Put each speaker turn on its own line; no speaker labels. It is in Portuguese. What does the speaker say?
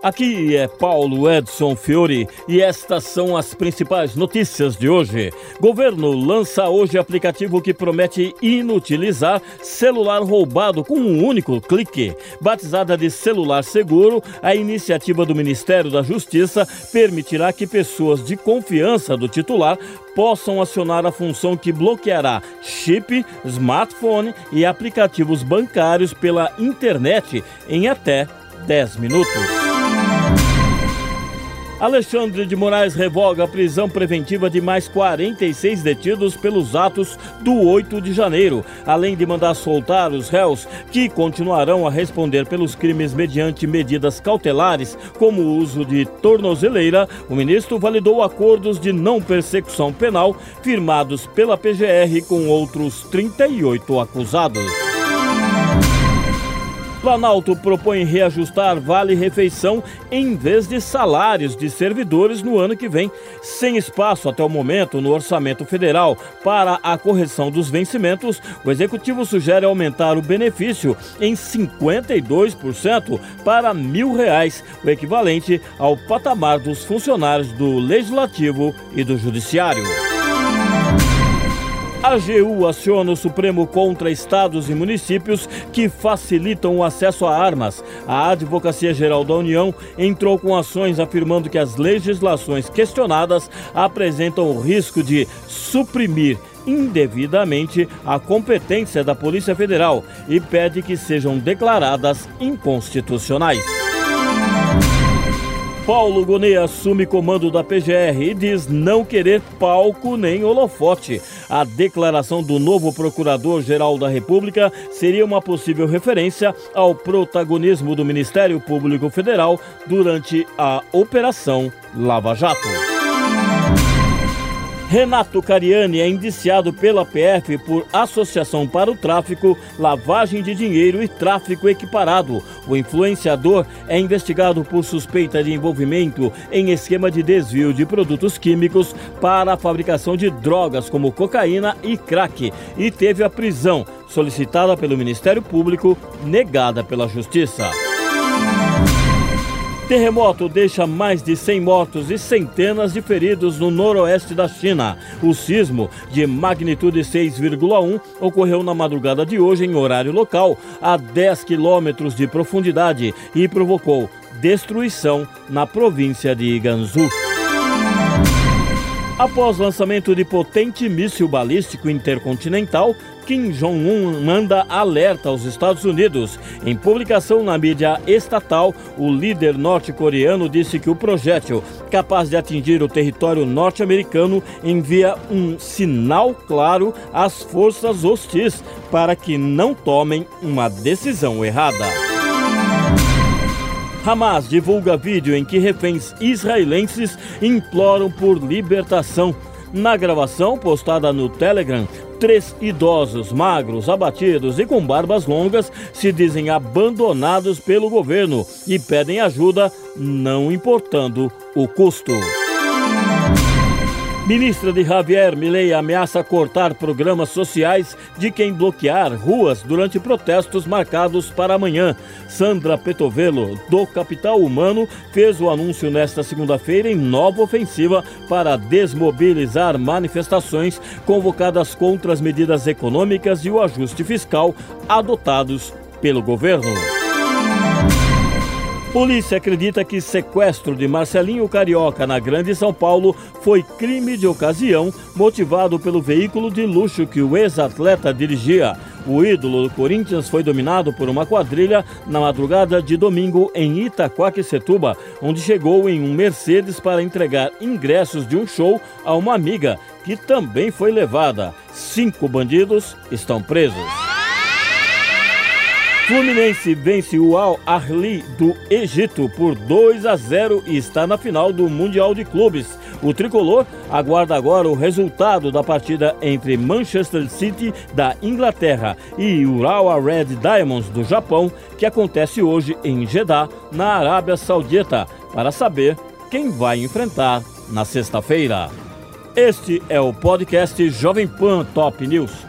Aqui é Paulo Edson Fiore e estas são as principais notícias de hoje. Governo lança hoje aplicativo que promete inutilizar celular roubado com um único clique. Batizada de Celular Seguro, a iniciativa do Ministério da Justiça permitirá que pessoas de confiança do titular possam acionar a função que bloqueará chip, smartphone e aplicativos bancários pela internet em até 10 minutos. Alexandre de Moraes revoga a prisão preventiva de mais 46 detidos pelos atos do 8 de janeiro, além de mandar soltar os réus que continuarão a responder pelos crimes mediante medidas cautelares, como o uso de tornozeleira. O ministro validou acordos de não persecução penal firmados pela PGR com outros 38 acusados. Planalto propõe reajustar vale-refeição em vez de salários de servidores no ano que vem, sem espaço até o momento no orçamento federal para a correção dos vencimentos. O executivo sugere aumentar o benefício em 52% para mil reais, o equivalente ao patamar dos funcionários do Legislativo e do Judiciário. AGU aciona o Supremo contra estados e municípios que facilitam o acesso a armas. A Advocacia Geral da União entrou com ações afirmando que as legislações questionadas apresentam o risco de suprimir indevidamente a competência da Polícia Federal e pede que sejam declaradas inconstitucionais. Paulo Gonet assume comando da PGR e diz não querer palco nem holofote. A declaração do novo Procurador-Geral da República seria uma possível referência ao protagonismo do Ministério Público Federal durante a Operação Lava Jato. Renato Cariani é indiciado pela PF por associação para o tráfico, lavagem de dinheiro e tráfico equiparado. O influenciador é investigado por suspeita de envolvimento em esquema de desvio de produtos químicos para a fabricação de drogas como cocaína e crack e teve a prisão solicitada pelo Ministério Público negada pela Justiça. Terremoto deixa mais de 100 mortos e centenas de feridos no noroeste da China. O sismo, de magnitude 6,1, ocorreu na madrugada de hoje em horário local, a 10 quilômetros de profundidade e provocou destruição na província de Gansu. Após lançamento de potente míssil balístico intercontinental, Kim Jong-un manda alerta aos Estados Unidos. Em publicação na mídia estatal, o líder norte-coreano disse que o projétil, capaz de atingir o território norte-americano, envia um sinal claro às forças hostis para que não tomem uma decisão errada. Hamas divulga vídeo em que reféns israelenses imploram por libertação. Na gravação postada no Telegram, três idosos, magros, abatidos e com barbas longas se dizem abandonados pelo governo e pedem ajuda, não importando o custo. Ministra de Javier Milei ameaça cortar programas sociais de quem bloquear ruas durante protestos marcados para amanhã. Sandra Petovelo, do Capital Humano, fez o anúncio nesta segunda-feira em nova ofensiva para desmobilizar manifestações convocadas contra as medidas econômicas e o ajuste fiscal adotados pelo governo. Polícia acredita que sequestro de Marcelinho Carioca na Grande São Paulo foi crime de ocasião motivado pelo veículo de luxo que o ex-atleta dirigia. O ídolo do Corinthians foi dominado por uma quadrilha na madrugada de domingo em Itaquaquecetuba, onde chegou em um Mercedes para entregar ingressos de um show a uma amiga, que também foi levada. Cinco bandidos estão presos. Fluminense vence o Al Ahly do Egito por 2 a 0 e está na final do Mundial de Clubes. O tricolor aguarda agora o resultado da partida entre Manchester City da Inglaterra e Urawa Red Diamonds do Japão, que acontece hoje em Jeddah, na Arábia Saudita, para saber quem vai enfrentar na sexta-feira. Este é o podcast Jovem Pan Top News.